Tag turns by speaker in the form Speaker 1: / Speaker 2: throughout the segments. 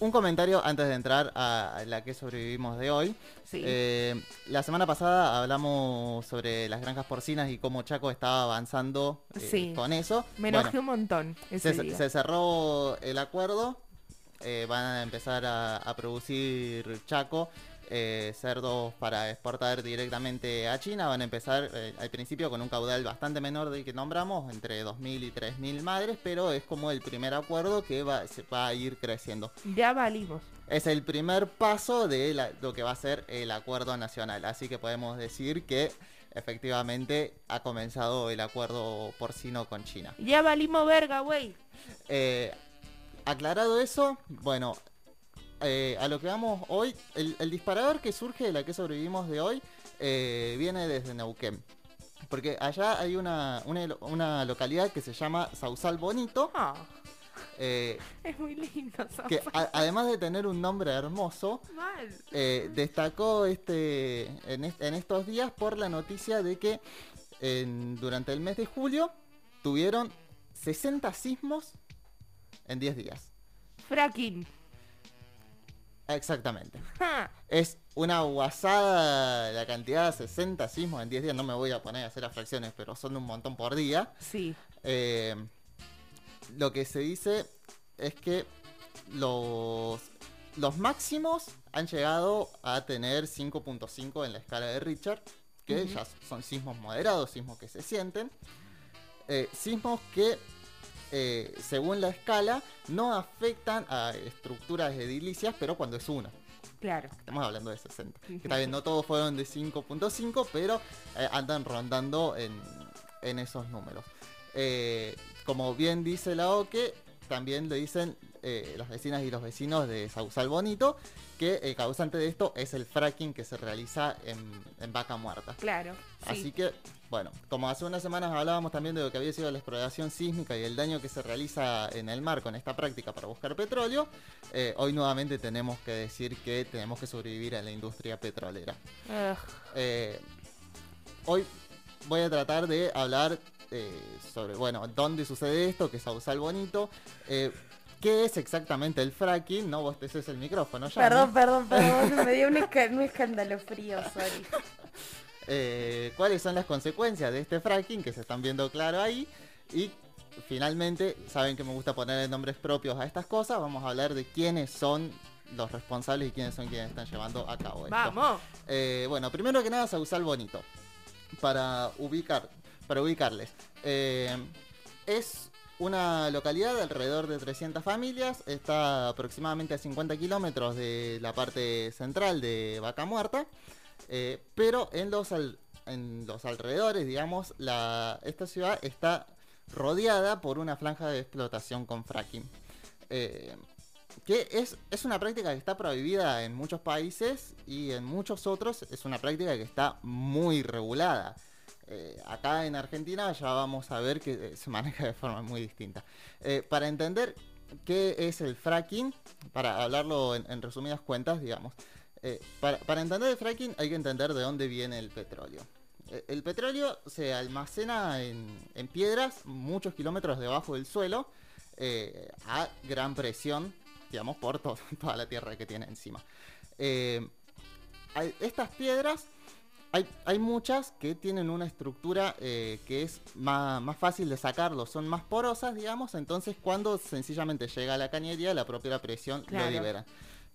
Speaker 1: un comentario antes de entrar a la que sobrevivimos de hoy.
Speaker 2: Sí.
Speaker 1: Eh, la semana pasada hablamos sobre las granjas porcinas y cómo Chaco estaba avanzando eh,
Speaker 2: Sí.
Speaker 1: con eso.
Speaker 2: Me
Speaker 1: Bueno,
Speaker 2: enojé un montón ese
Speaker 1: se,
Speaker 2: día.
Speaker 1: se cerró el acuerdo. eh, van a empezar a, a producir Chaco eh, cerdos para exportar directamente a China. Van a empezar eh, al principio con un caudal bastante menor del que nombramos, entre 2.000 y 3.000 madres, pero es como el primer acuerdo que va, se va a ir creciendo.
Speaker 2: Ya valimos.
Speaker 1: Es el primer paso de la- lo que va a ser el acuerdo nacional. Así que podemos decir que efectivamente ha comenzado el acuerdo porcino con China.
Speaker 2: Ya valimos verga, güey.
Speaker 1: Eh, aclarado eso, bueno, eh, a lo que vamos hoy, el, el disparador que surge de la que sobrevivimos de hoy eh, viene desde Neuquén. Porque allá hay una, una, una localidad que se llama Sausal Bonito,
Speaker 2: Ah,
Speaker 1: eh,
Speaker 2: es muy lindo.
Speaker 1: que
Speaker 2: Safa.
Speaker 1: a- además de tener un nombre hermoso, destacó este en, est- en estos días por la noticia de que en- durante el mes de julio tuvieron 60 sismos en 10 días.
Speaker 2: Fracking.
Speaker 1: Exactamente. Es una guasada la cantidad de 60 sismos en 10 días. No me voy a poner a hacer las fracciones, pero son un montón por día.
Speaker 2: Sí.
Speaker 1: Eh, lo que se dice es que los, los máximos han llegado a tener 5.5 en la escala de Richard, que ya son sismos moderados, sismos que se sienten. Eh, sismos que, eh, según la escala, no afectan a estructuras edilicias, pero cuando es uno.
Speaker 2: Claro.
Speaker 1: Estamos hablando de 60. Que está bien, no todos fueron de 5.5, pero eh, andan rondando en, en esos números. Eh, como bien dice la OCE, también lo dicen eh, las vecinas y los vecinos de Sausal Bonito, que el causante de esto es el fracking que se realiza en, en vaca muerta.
Speaker 2: Claro. Sí.
Speaker 1: Así que, bueno, como hace unas semanas hablábamos también de lo que había sido la exploración sísmica y el daño que se realiza en el mar con esta práctica para buscar petróleo, eh, hoy nuevamente tenemos que decir que tenemos que sobrevivir a la industria petrolera. Eh, hoy voy a tratar de hablar eh, sobre, bueno, dónde sucede esto, que es Sausal Bonito, eh, qué es exactamente el fracking, no vos haces el micrófono ya.
Speaker 3: Perdón, perdón, perdón. Me dio un, esca- un escándalo frío, sorry.
Speaker 1: eh, cuáles son las consecuencias de este fracking que se están viendo claro ahí y finalmente saben que me gusta poner nombres propios a estas cosas vamos a hablar de quiénes son los responsables y quiénes son quienes están llevando a cabo esto.
Speaker 2: Vamos.
Speaker 1: Eh, bueno primero que nada Sausal Bonito para ubicar para ubicarles eh, es una localidad de alrededor de 300 familias, está aproximadamente a 50 kilómetros de la parte central de Vaca Muerta, eh, pero en los, en los alrededores, digamos, esta ciudad está rodeada por una franja de explotación con fracking. Eh, que es, es una práctica que está prohibida en muchos países y en muchos otros es una práctica que está muy regulada. Eh, acá en Argentina ya vamos a ver que eh, se maneja de forma muy distinta. Eh, para entender qué es el fracking, para hablarlo en, resumidas cuentas, digamos, para, entender el fracking hay que entender de dónde viene el petróleo. El petróleo se almacena en, en piedras muchos kilómetros debajo del suelo a gran presión, digamos, por to- toda la tierra que tiene encima. Estas piedras hay, hay muchas que tienen una estructura eh, que es más, más fácil de sacarlo, son más porosas, digamos, entonces cuando sencillamente llega a la cañería, la propia presión
Speaker 2: Claro.
Speaker 1: lo libera.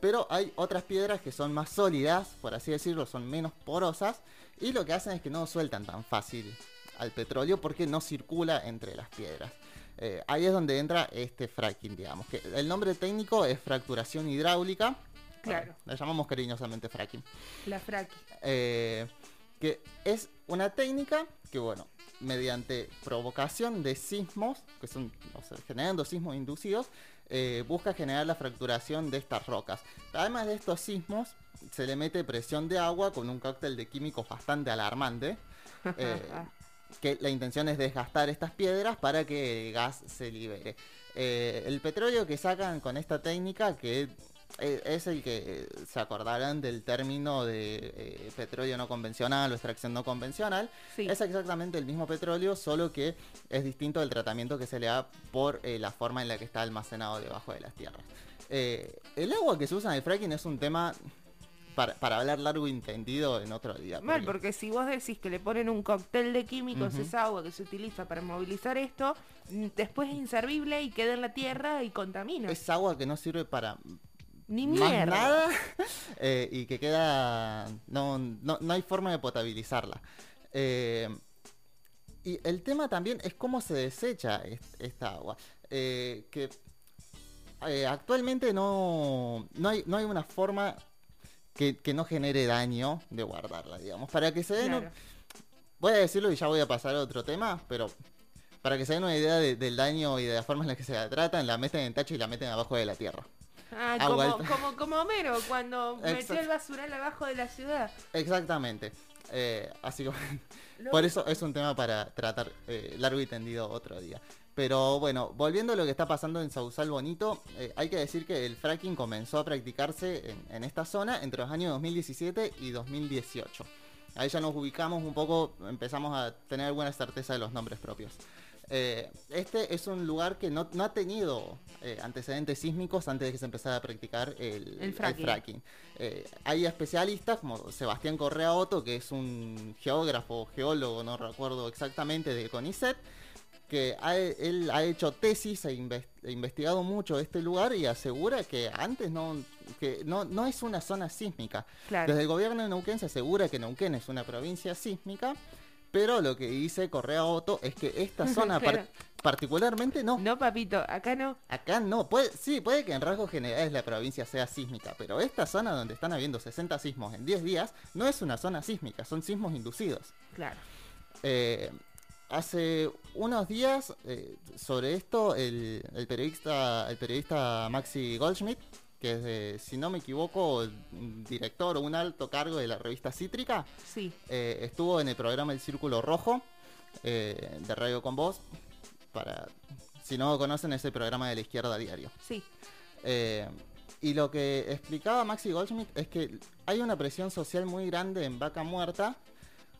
Speaker 1: Pero hay otras piedras que son más sólidas, por así decirlo, son menos porosas, y lo que hacen es que no sueltan tan fácil al petróleo porque no circula entre las piedras. Eh, ahí es donde entra este fracking, digamos, que el nombre técnico es fracturación hidráulica.
Speaker 2: Claro.
Speaker 1: Le llamamos cariñosamente fracking.
Speaker 2: La fraki.
Speaker 1: Eh, que es una técnica que, bueno, mediante provocación de sismos, que son o sea, generando sismos inducidos, eh, busca generar la fracturación de estas rocas. Además de estos sismos, se le mete presión de agua con un cóctel de químicos bastante alarmante. eh, que la intención es desgastar estas piedras para que el gas se libere. Eh, el petróleo que sacan con esta técnica, que es el que se acordarán del término de eh, petróleo no convencional o extracción no convencional,
Speaker 2: Sí.
Speaker 1: es exactamente el mismo petróleo, solo que es distinto del tratamiento que se le da por eh, la forma en la que está almacenado debajo de las tierras. Eh, el agua que se usa en el fracking es un tema para, para hablar largo y entendido en otro día.
Speaker 2: Mal,
Speaker 1: porque
Speaker 2: porque si vos decís que le ponen un cóctel de químicos,
Speaker 1: Ujú.
Speaker 2: esa agua que se utiliza para movilizar esto, mm, después es inservible y queda en la tierra y contamina.
Speaker 1: es agua que no sirve para
Speaker 2: Ni
Speaker 1: más
Speaker 2: mierda.
Speaker 1: nada eh, y que queda no, no, no hay forma de potabilizarla Eh, y el tema también es cómo se desecha est- esta agua Eh, que actualmente no, no, hay, no hay una forma que, que no genere daño de guardarla digamos para que se den un-
Speaker 2: Claro.
Speaker 1: voy a decirlo y ya voy a pasar a otro tema pero para que se den una idea de- del daño y de la forma en la que se la tratan la meten en tacho y la meten abajo de la tierra
Speaker 2: Ah, como, como, como Homero cuando metió el basural abajo de la ciudad.
Speaker 1: Exactamente. Eh, así que
Speaker 2: Lo-
Speaker 1: por eso es un tema para tratar eh, largo y tendido otro día. Pero bueno, volviendo a lo que está pasando en Sausal Bonito, eh, hay que decir que el fracking comenzó a practicarse en, en esta zona entre los años 2017 y 2018. Ahí ya nos ubicamos un poco, empezamos a tener alguna certeza de los nombres propios. Eh, este es un lugar que no, no ha tenido eh, antecedentes sísmicos antes de que se empezara a practicar el,
Speaker 2: El fracking.
Speaker 1: fracking. Eh, hay especialistas como Sebastián Correa Otto, que es un geógrafo, geólogo, no recuerdo exactamente, del CONICET, que ha- él ha hecho tesis e e investigado mucho este lugar y asegura que antes no, que no, no es una zona sísmica.
Speaker 2: Claro.
Speaker 1: Desde el gobierno de Neuquén se asegura que Neuquén es una provincia sísmica, pero lo que dice Correa Otto es que esta zona par- particularmente no.
Speaker 2: No, papito, acá no.
Speaker 1: Acá no, puede, sí, puede que en rasgos generales la provincia sea sísmica, pero esta zona donde están habiendo 60 sismos en 10 días no es una zona sísmica, son sismos inducidos.
Speaker 2: Claro.
Speaker 1: Eh, hace unos días eh, sobre esto el, el periodista el periodista Maxi Goldschmidt, que es de, si no me equivoco, director o un alto cargo de la revista Cítrica,
Speaker 2: Sí.
Speaker 1: eh, estuvo en el programa El Círculo Rojo eh, de Radio con Voz. Para, si no conocen, es el programa de la izquierda diario.
Speaker 2: Sí.
Speaker 1: Eh, y lo que explicaba Maxi Goldschmidt es que hay una presión social muy grande en Vaca Muerta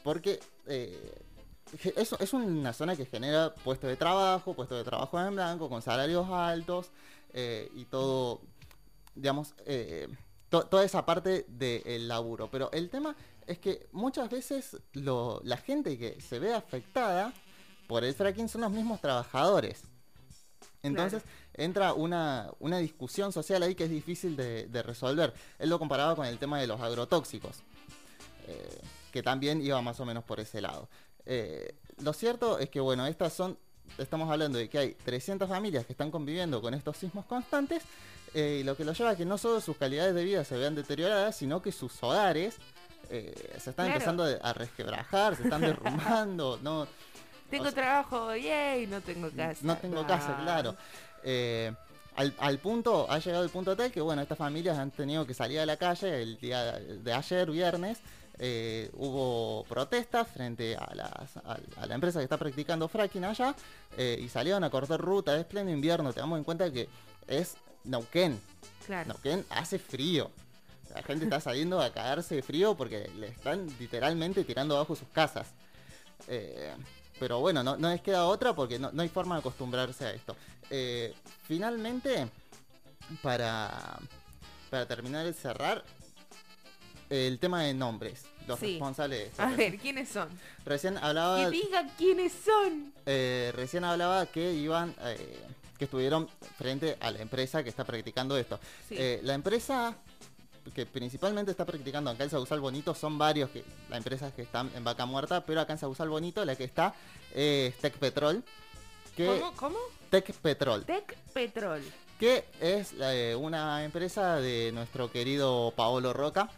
Speaker 1: porque es, es una zona que genera puestos de trabajo, puestos de trabajo en blanco, con salarios altos y todo, digamos, eh, to- toda esa parte del laburo. Pero el tema es que muchas veces lo- la gente que se ve afectada por el fracking son los mismos trabajadores. Entonces entra una, una discusión social ahí que es difícil de, de resolver. Él lo comparaba con el tema de los agrotóxicos, eh, que también iba más o menos por ese lado. Eh, lo cierto es que, bueno, estas son, estamos hablando de que hay 300 familias que están conviviendo con estos sismos constantes, eh, y lo que lo lleva a que no solo sus calidades de vida se vean deterioradas, sino que sus hogares eh, se están
Speaker 2: Claro.
Speaker 1: empezando a resquebrajar, se están derrumbando, no,
Speaker 2: Tengo
Speaker 1: O sea-
Speaker 2: trabajo, yay, no tengo casa.
Speaker 1: no tengo casa, claro. Eh, al, al punto, ha llegado el punto tal que, bueno, estas familias han tenido que salir a la calle el día de ayer, viernes. eh, hubo protestas frente a, las- a- a la empresa que está practicando fracking allá eh, y salieron a cortar ruta. Es pleno invierno, tengamos en cuenta que es Neuquén.
Speaker 2: Claro.
Speaker 1: Neuquén hace frío. La gente está saliendo a cagarse de frío porque le están literalmente tirando abajo sus casas. Eh, pero bueno, no, no les queda otra porque no, no hay forma de acostumbrarse a esto. Eh, finalmente, para, para terminar de cerrar, el tema de nombres. Los
Speaker 2: Sí.
Speaker 1: responsables de.
Speaker 2: A ver, ¿quiénes son?
Speaker 1: Recién hablaba,
Speaker 2: Que digan quiénes son.
Speaker 1: eh, recién hablaba que iban, que estuvieron frente a la empresa que está practicando esto.
Speaker 2: Sí.
Speaker 1: Eh, la empresa que principalmente está practicando acá en Sausal Bonito son varios que las empresas que están en Vaca Muerta, pero acá en Sausal Bonito la que está es Tech Petrol, que
Speaker 2: ¿Cómo? ¿Cómo?
Speaker 1: Tech Petrol,
Speaker 2: Tec Petrol.
Speaker 1: que es eh, una empresa de nuestro querido Paolo Roca.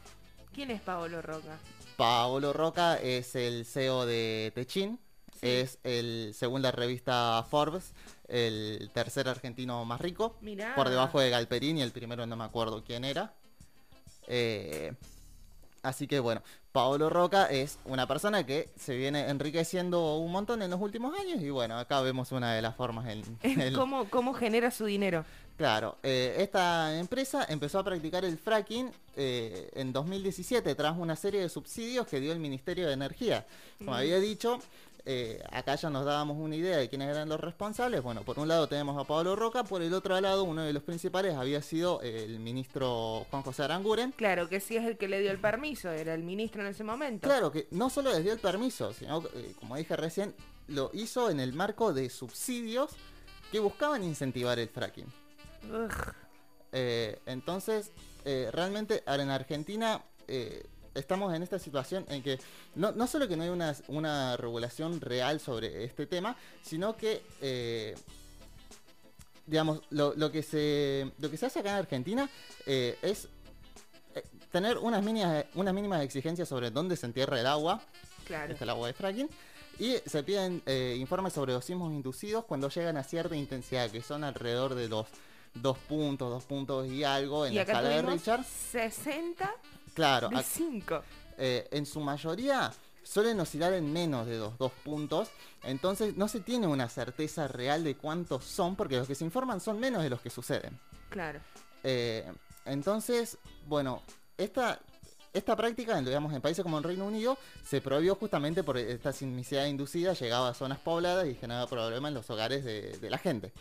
Speaker 2: ¿Quién es Paolo Roca?
Speaker 1: Paolo Roca es el CEO de Techin,
Speaker 2: Sí.
Speaker 1: es el según la revista Forbes, el tercer argentino más rico,
Speaker 2: Mirá.
Speaker 1: por debajo de Galperini, el primero no me acuerdo quién era. Eh, así que bueno, Paolo Roca es una persona que se viene enriqueciendo un montón en los últimos años y bueno, acá vemos una de las formas en, en-
Speaker 2: ¿Cómo, ¿Cómo genera su dinero?
Speaker 1: Claro, eh, esta empresa empezó a practicar el fracking eh, en 2017 tras una serie de subsidios que dio el Ministerio de Energía. Como
Speaker 2: Mm.
Speaker 1: había dicho, eh, acá ya nos dábamos una idea de quiénes eran los responsables. Bueno, por un lado tenemos a Pablo Roca, por el otro lado uno de los principales había sido el ministro Juan José Aranguren.
Speaker 2: Claro, que sí es el que le dio el permiso, era el ministro en ese momento.
Speaker 1: Claro, que no solo les dio el permiso, sino, eh, como dije recién, lo hizo en el marco de subsidios que buscaban incentivar el fracking. Eh, entonces, eh, realmente ahora en Argentina estamos en esta situación en que no, no solo que no hay una, una regulación real sobre este tema, sino que, eh, digamos, lo, lo que se, lo que se hace acá en Argentina eh, es eh, tener unas mínimas, unas mínimas exigencias sobre dónde se entierra el agua,
Speaker 2: Claro.
Speaker 1: este el agua de fracking, y se piden eh, informes sobre los sismos inducidos cuando llegan a cierta intensidad, que son alrededor de los dos puntos, dos puntos y algo en
Speaker 2: Y
Speaker 1: la escala de Richard.
Speaker 2: 60
Speaker 1: Claro,
Speaker 2: de
Speaker 1: ac-
Speaker 2: 5.
Speaker 1: eh, en su mayoría suelen oscilar en menos de los dos puntos, entonces no se tiene una certeza real de cuántos son, porque los que se informan son menos de los que suceden.
Speaker 2: Claro.
Speaker 1: Eh, entonces, bueno, esta, esta práctica, en, digamos, en países como el Reino Unido, se prohibió justamente por esta sismicidad inducida, llegaba a zonas pobladas y generaba problemas en los hogares de, de la gente.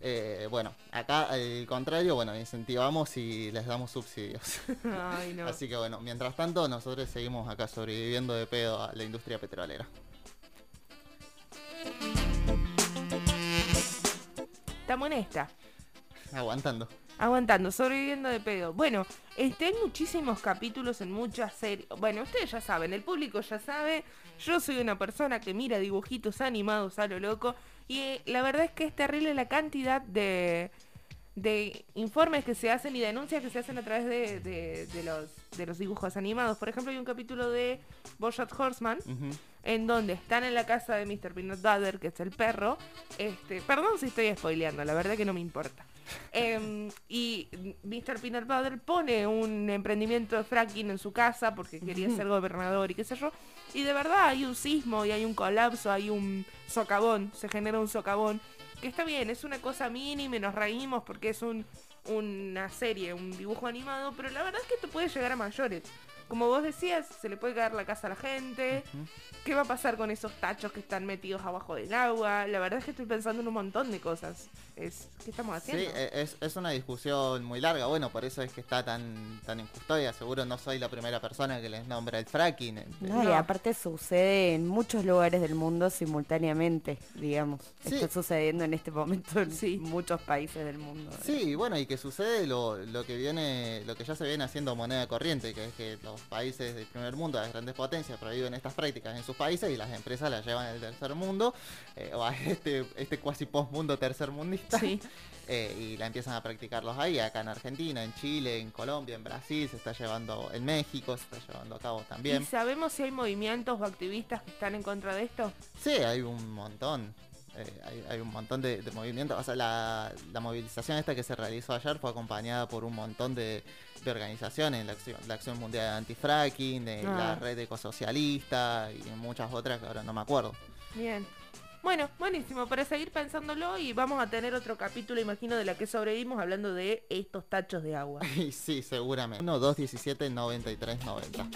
Speaker 1: Eh, bueno, acá al contrario, bueno, incentivamos y les damos subsidios.
Speaker 2: Ay, no.
Speaker 1: Así que bueno, mientras tanto nosotros seguimos acá sobreviviendo de pedo a la industria petrolera.
Speaker 2: Estamos en esta.
Speaker 1: Aguantando.
Speaker 2: Aguantando, sobreviviendo de pedo. Bueno, este, hay muchísimos capítulos en muchas series. Bueno, ustedes ya saben, el público ya sabe. Yo soy una persona que mira dibujitos animados a lo loco. Y la verdad es que es terrible la cantidad de, de informes que se hacen y denuncias que se hacen a través de, de- de los, de los dibujos animados. Por ejemplo, hay un capítulo de Bojack Horseman en donde están en la casa de Mr. Peanut Butter, que es el perro. Este, perdón si estoy spoileando, la verdad que no me importa. Em, y Mr. Peanut Butter pone un emprendimiento de fracking en su casa porque quería ser gobernador y qué sé yo. Y de verdad hay un sismo y hay un colapso, hay un socavón, se genera un socavón. Que está bien, es una cosa mínima y nos reímos porque es un, una serie, un dibujo animado, pero la verdad es que esto puede llegar a mayores. Como vos decías, se le puede caer la casa a la gente. ¿Qué va a pasar con esos tachos que están metidos abajo del agua? La verdad es que estoy pensando en un montón de cosas. Es, ¿Qué estamos
Speaker 1: Sí,
Speaker 2: haciendo?
Speaker 1: e- es, es una discusión muy larga. Bueno, por eso es que está tan, tan en custodia. Seguro no soy la primera persona que les nombra el fracking. eh,
Speaker 3: No, y aparte sucede en muchos lugares del mundo simultáneamente, digamos.
Speaker 1: Sí.
Speaker 3: Está sucediendo en este momento en
Speaker 2: Sí.
Speaker 3: muchos países del mundo.
Speaker 1: Sí, bueno, y que sucede lo, lo que viene, lo que ya se viene haciendo moneda corriente, que es que los países del primer mundo, las grandes potencias, prohíben estas prácticas en sus países y las empresas las llevan al tercer mundo, eh, o a este, este cuasi postmundo tercermundista,
Speaker 2: Sí.
Speaker 1: eh, y la empiezan a practicarlos ahí, acá en Argentina, en Chile, en Colombia, en Brasil, se está llevando, en México se está llevando a cabo
Speaker 2: ¿Y
Speaker 1: también.
Speaker 2: sabemos si hay movimientos o activistas que están en contra de esto?
Speaker 1: Sí, hay un montón. Eh, hay, hay un montón de, de movimientos. O sea, la, la movilización esta que se realizó ayer fue acompañada por un montón de, de organizaciones, la acción, la acción Mundial Antifracking,
Speaker 2: Ah.
Speaker 1: la Red Ecosocialista y muchas otras que ahora no me acuerdo.
Speaker 2: Bien. Bueno, buenísimo, para seguir pensándolo y vamos a tener otro capítulo, imagino, de la que sobrevivimos hablando de estos tachos de agua.
Speaker 1: Y sí, seguramente. 1, 2, 17, 93, 90.